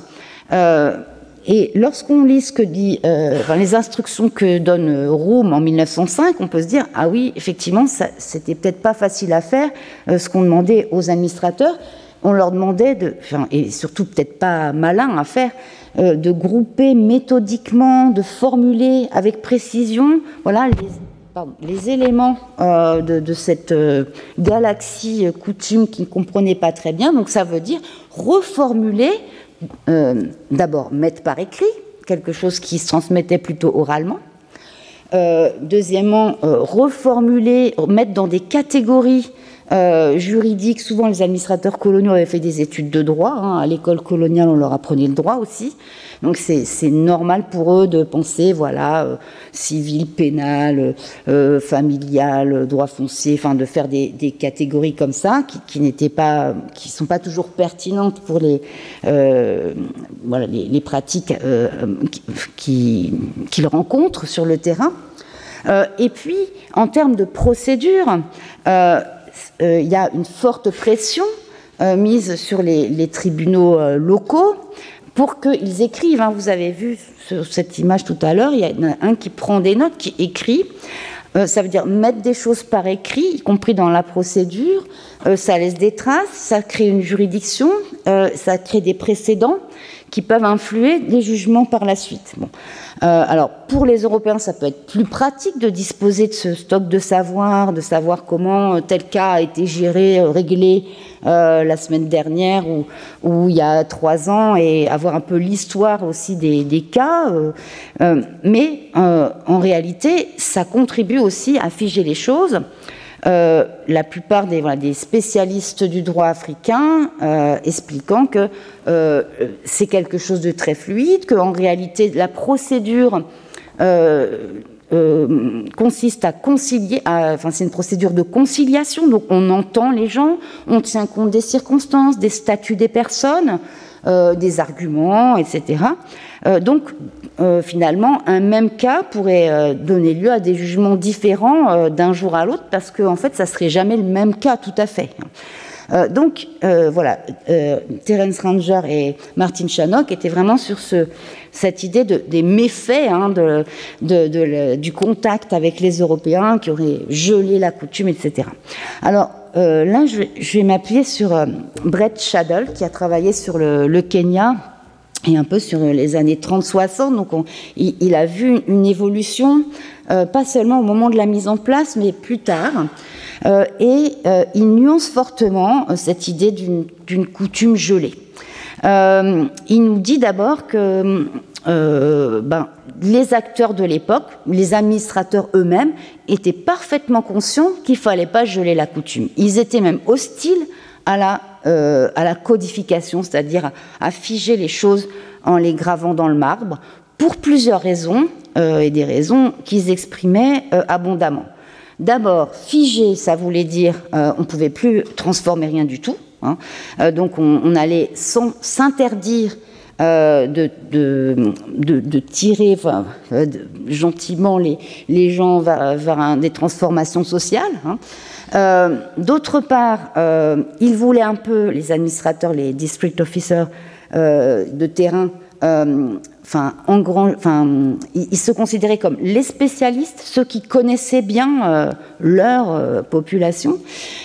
Et lorsqu'on lit ce que dit, euh, les instructions que donne euh, Rome en 1905, on peut se dire ah oui, effectivement, c'était peut-être pas facile à faire euh, ce qu'on demandait aux administrateurs. On leur demandait de, et surtout peut-être pas malin à faire, de grouper méthodiquement, de formuler avec précision, voilà les, les éléments de, de, cette galaxie coutume qu'ils ne comprenaient pas très bien. Donc ça veut dire reformuler euh, d'abord mettre par écrit, quelque chose qui se transmettait plutôt oralement. Euh, deuxièmement, euh, reformuler, mettre dans des catégories juridiques. Souvent, les administrateurs coloniaux avaient fait des études de droit. Hein. À l'école coloniale, on leur apprenait le droit aussi. Donc c'est normal pour eux de penser, voilà, euh, civil, pénal, euh, familial, droit foncier, enfin de faire des, catégories comme ça qui, n'étaient pas, qui sont pas toujours pertinentes pour les, euh, voilà, les, pratiques qu'ils qui, rencontrent sur le terrain. et puis, en termes de procédure, il y a une forte pression mise sur les, tribunaux locaux pour qu'ils écrivent. Hein. Vous avez vu sur cette image tout à l'heure, il y en a un qui prend des notes, qui écrit. Euh, ça veut dire mettre des choses par écrit, y compris dans la procédure. Euh, ça laisse des traces, ça crée une juridiction, euh, ça crée des précédents qui peuvent influer les jugements par la suite. Bon. Euh, alors, pour les Européens, ça peut être plus pratique de disposer de ce stock de savoir, de savoir comment tel cas a été géré, réglé la semaine dernière ou, ou, il y a trois ans, et avoir un peu l'histoire aussi des, des cas. mais en réalité, ça contribue aussi à figer les choses. Euh, la plupart des, spécialistes du droit africain euh, expliquant que euh, c'est quelque chose de très fluide, qu'en réalité la procédure consiste à concilier, enfin c'est une procédure de conciliation, donc on entend les gens, on tient compte des circonstances, des statuts des personnes, des arguments, etc. donc euh, finalement, un même cas pourrait euh, donner lieu à des jugements différents euh, d'un jour à l'autre, parce qu'en en fait, ça serait jamais le même cas tout à fait. donc voilà, Terence Ranger et Martin Shannock étaient vraiment sur ce, cette idée de, des méfaits hein, du contact avec les Européens qui auraient gelé la coutume, etc. Alors là, je vais, m'appuyer sur Brett Shaddle, qui a travaillé sur le Kenya et un peu sur les années 30-60. Donc il, a vu une évolution, euh, pas seulement au moment de la mise en place, mais plus tard. Euh, et euh, il nuance fortement cette idée d'une coutume gelée. il nous dit d'abord que ben, les acteurs de l'époque, les administrateurs eux-mêmes, étaient parfaitement conscients qu'il ne fallait pas geler la coutume. Ils étaient même hostiles à la euh, à la codification, c'est-à-dire à, figer les choses en les gravant dans le marbre, pour plusieurs raisons, euh, et des raisons qu'ils exprimaient euh, abondamment. D'abord, figer, ça voulait dire on ne pouvait plus transformer rien du tout. Hein. donc on, allait s'interdire de, de, tirer gentiment les, gens vers, des transformations sociales. Hein. Euh, d'autre part, euh, ils voulaient un peu, les administrateurs, les district officers euh, de terrain, enfin, ils, se considéraient comme les spécialistes, ceux qui connaissaient bien leur population,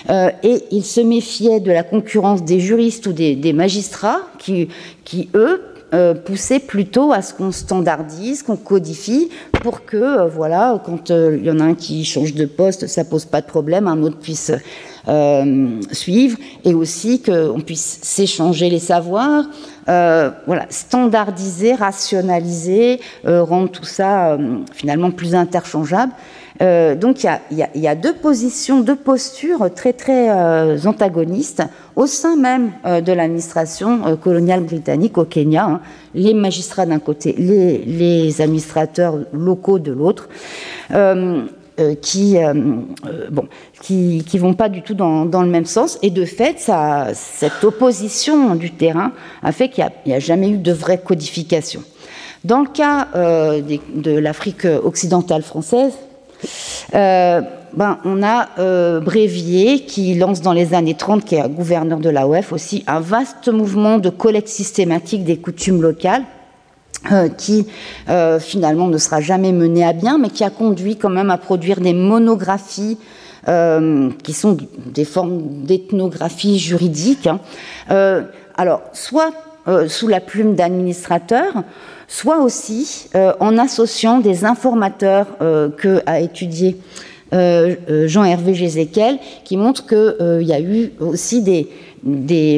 et ils se méfiaient de la concurrence des juristes ou des, magistrats qui, eux, euh, pousser plutôt à ce qu'on standardise, qu'on codifie, pour que, euh, voilà, quand euh, il y en a un qui change de poste, ça pose pas de problème, un autre puisse suivre, et aussi qu'on puisse s'échanger les savoirs, voilà, standardiser, rationaliser, rendre tout ça finalement plus interchangeable. Euh, donc il y, a, deux positions, deux postures très très euh, antagonistes au sein même euh, de l'administration coloniale britannique au Kenya. Hein. les magistrats d'un côté, les, administrateurs locaux de l'autre. qui bon qui, qui vont pas du tout dans, le même sens et de fait cette opposition du terrain a fait qu'il n'y a, jamais eu de vraie codification. Dans le cas de l'Afrique occidentale française, euh, ben, on a euh, Brévier qui lance dans les années 30, qui est gouverneur de l'AOF aussi, un vaste mouvement de collecte systématique des coutumes locales. Euh, qui finalement ne sera jamais mené à bien, mais qui a conduit quand même à produire des monographies qui sont des formes d'ethnographie juridique. Hein. alors, soit sous la plume d'administrateurs, soit aussi euh, en associant des informateurs euh, que a étudié euh, Jean-Hervé Gézéquel, qui montrent qu'il y a eu aussi des, des,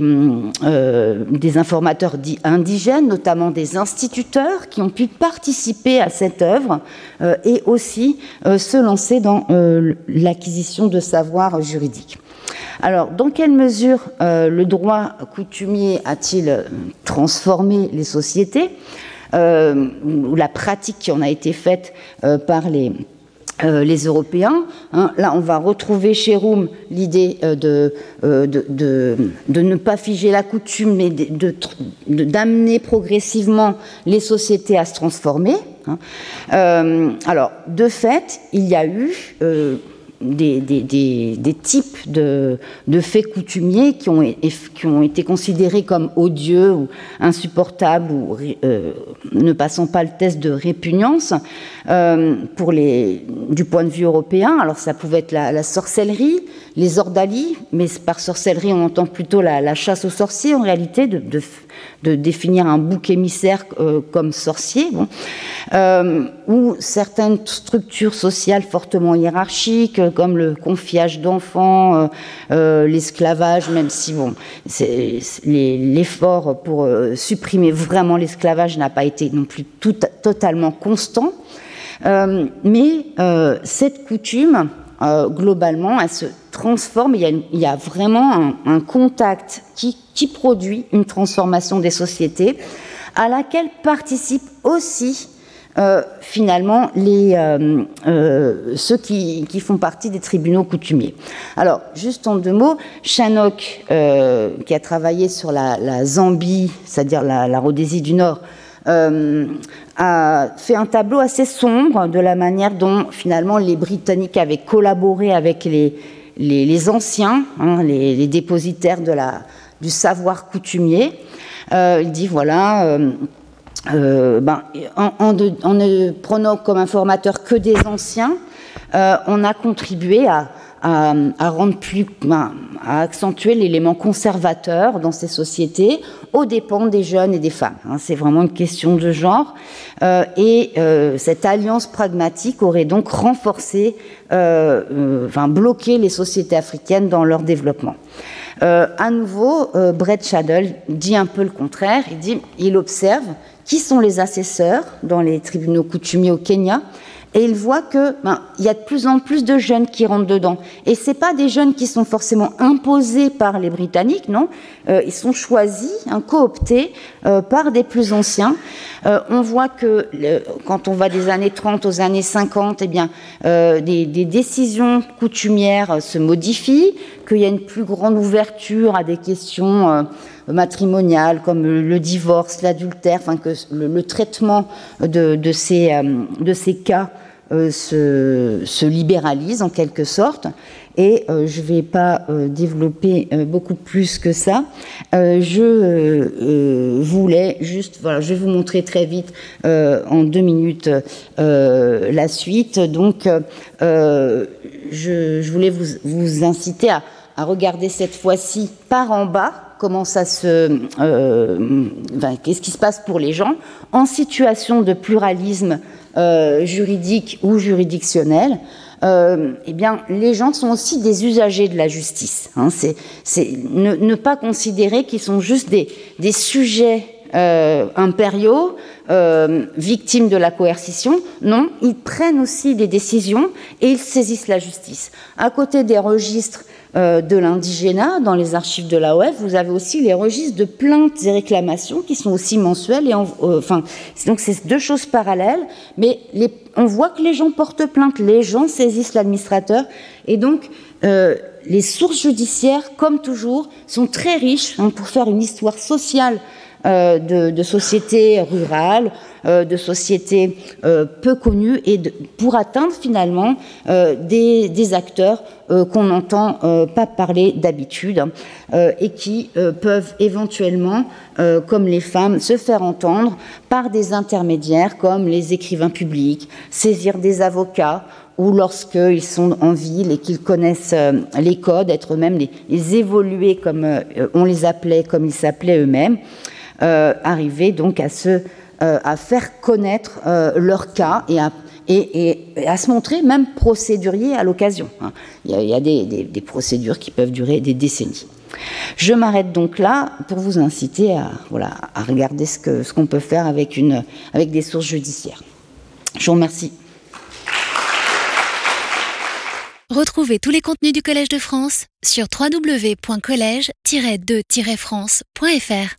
des, informateurs indigènes, notamment des instituteurs, qui ont pu participer à cette œuvre et aussi se lancer dans l'acquisition de savoirs juridiques. Alors, dans quelle mesure le droit coutumier a-t-il transformé les sociétés euh, ou la pratique qui en a été faite euh, par les, euh, Européens. Hein? Là, on va retrouver chez Roum l'idée de, ne pas figer la coutume, mais d'amener progressivement les sociétés à se transformer. Hein? alors, de fait, il y a eu des, types de, faits coutumiers qui ont, qui ont, été considérés comme odieux ou insupportables ou euh, ne passant pas le test de répugnance euh, pour les, du point de vue européen. Alors ça pouvait être la, sorcellerie, les ordalies, mais par sorcellerie on entend plutôt la, chasse aux sorciers en réalité, de, définir un bouc émissaire euh, comme sorcier, bon. ou certaines structures sociales fortement hiérarchiques comme le confiage d'enfants, euh, euh, l'esclavage, même si bon, l'effort pour euh, supprimer vraiment l'esclavage n'a pas été non plus totalement constant. Mais cette coutume, globalement, elle se transforme. Il y a, vraiment un, contact qui, produit une transformation des sociétés, à laquelle participe aussi euh, finalement euh, euh, ceux qui, font partie des tribunaux coutumiers. Alors, juste en deux mots, Shanok, qui a travaillé sur la, Zambie, c'est-à-dire la, Rhodésie du Nord, a fait un tableau assez sombre de la manière dont finalement les Britanniques avaient collaboré avec les, les, anciens, hein, les, dépositaires de la, du savoir coutumier. il dit voilà euh, ben, en, ne prenant comme informateur que des anciens, euh, on a contribué à, rendre plus, ben, à accentuer l'élément conservateur dans ces sociétés aux dépens des jeunes et des femmes. Hein. C'est vraiment une question de genre. Euh, et cette alliance pragmatique aurait donc renforcé, enfin bloqué les sociétés africaines dans leur développement. à nouveau, Brett Shaddle dit un peu le contraire. Il dit, il observe qui sont les assesseurs dans les tribunaux coutumiers au Kenya. Et il voit que ben, il y a de plus en plus de jeunes qui rentrent dedans. Et c'est pas des jeunes qui sont forcément imposés par les Britanniques, non. Euh, ils sont choisis, hein, cooptés euh, par des plus anciens. Euh, on voit que quand on va des années 30 aux années 50, eh bien, des, des, décisions coutumières se modifient, qu'il y a une plus grande ouverture à des questions matrimoniales comme le divorce, l'adultère, enfin que le, traitement de, ces, euh, de ces cas euh, se, se, libéralise en quelque sorte. Et euh, je ne vais pas développer beaucoup plus que ça. je voulais juste, voilà, je vais vous montrer très vite en deux minutes la suite. Donc, je, je, voulais vous, vous inciter à, à regarder cette fois-ci par en bas comment ça se, euh, qu'est-ce qui se passe pour les gens en situation de pluralisme euh, juridique ou juridictionnel. Euh, eh bien, les gens sont aussi des usagers de la justice. Hein. ne, pas considérer qu'ils sont juste des, sujets impériaux, victimes de la coercition. Non, ils prennent aussi des décisions et ils saisissent la justice. À côté des registres euh, de l'indigénat dans les archives de l'AOF, vous avez aussi les registres de plaintes et réclamations qui sont aussi mensuels. Et euh, enfin, donc c'est deux choses parallèles, mais on voit que les gens portent plainte, les gens saisissent l'administrateur, et donc euh, les sources judiciaires, comme toujours, sont très riches hein, pour faire une histoire sociale de, de, sociétés rurales, de sociétés peu connues, et pour atteindre finalement des, des acteurs euh, qu'on n'entend euh, pas parler d'habitude euh, et qui peuvent éventuellement, comme les femmes, se faire entendre par des intermédiaires comme les écrivains publics, saisir des avocats ou lorsqu'ils sont en ville et qu'ils connaissent les codes, être eux-mêmes les, les, évoluer comme on les appelait, comme ils s'appelaient eux-mêmes, arriver donc à, se, à faire connaître leur cas et à et, à se montrer même procédurier à l'occasion. Hein. Il y a, des, procédures qui peuvent durer des décennies. Je m'arrête donc là pour vous inciter à, voilà, à regarder ce qu'on ce qu'on peut faire avec, une, avec des sources judiciaires. Je vous remercie. Retrouvez tous les contenus du Collège de France sur www.colège-2-france.fr.